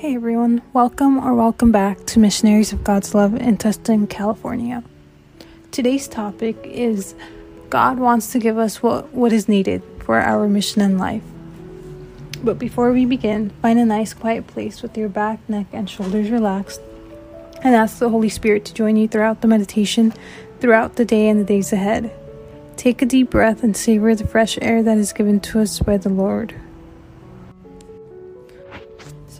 Hey everyone, welcome or welcome back to Missionaries of God's Love in Tustin, California. Today's topic is God wants to give us what, what is needed for our mission in life. But before we begin, find a nice quiet place with your back, neck, and shoulders relaxed and ask the Holy Spirit to join you throughout the meditation, throughout the day and the days ahead. Take a deep breath and savor the fresh air that is given to us by the Lord.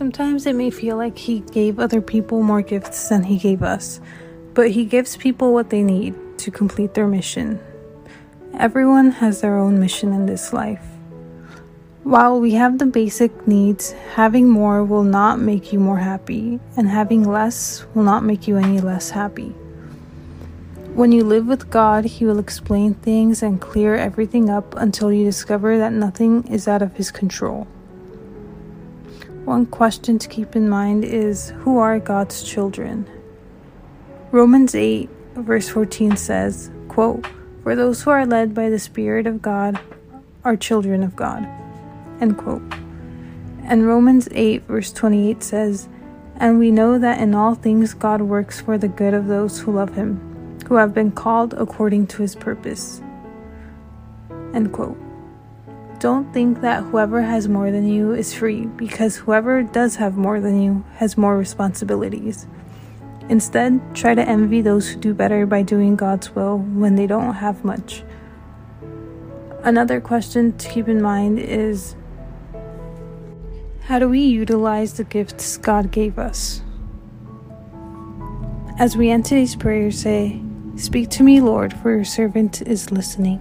Sometimes it may feel like He gave other people more gifts than He gave us, but He gives people what they need to complete their mission. Everyone has their own mission in this life. While we have the basic needs, having more will not make you more happy, and having less will not make you any less happy. When you live with God, He will explain things and clear everything up until you discover that nothing is out of His control. One question to keep in mind is who are God's children? Romans 8 verse 14 says, quote, For those who are led by the Spirit of God are children of God. End quote. And Romans 8 verse 28 says, And we know that in all things God works for the good of those who love him, who have been called according to his purpose. End quote. Don't think that whoever has more than you is free, because whoever does have more than you has more responsibilities. Instead, try to envy those who do better by doing God's will when they don't have much. Another question to keep in mind is how do we utilize the gifts God gave us? As we end today's prayer, say, Speak to me, Lord, for your servant is listening.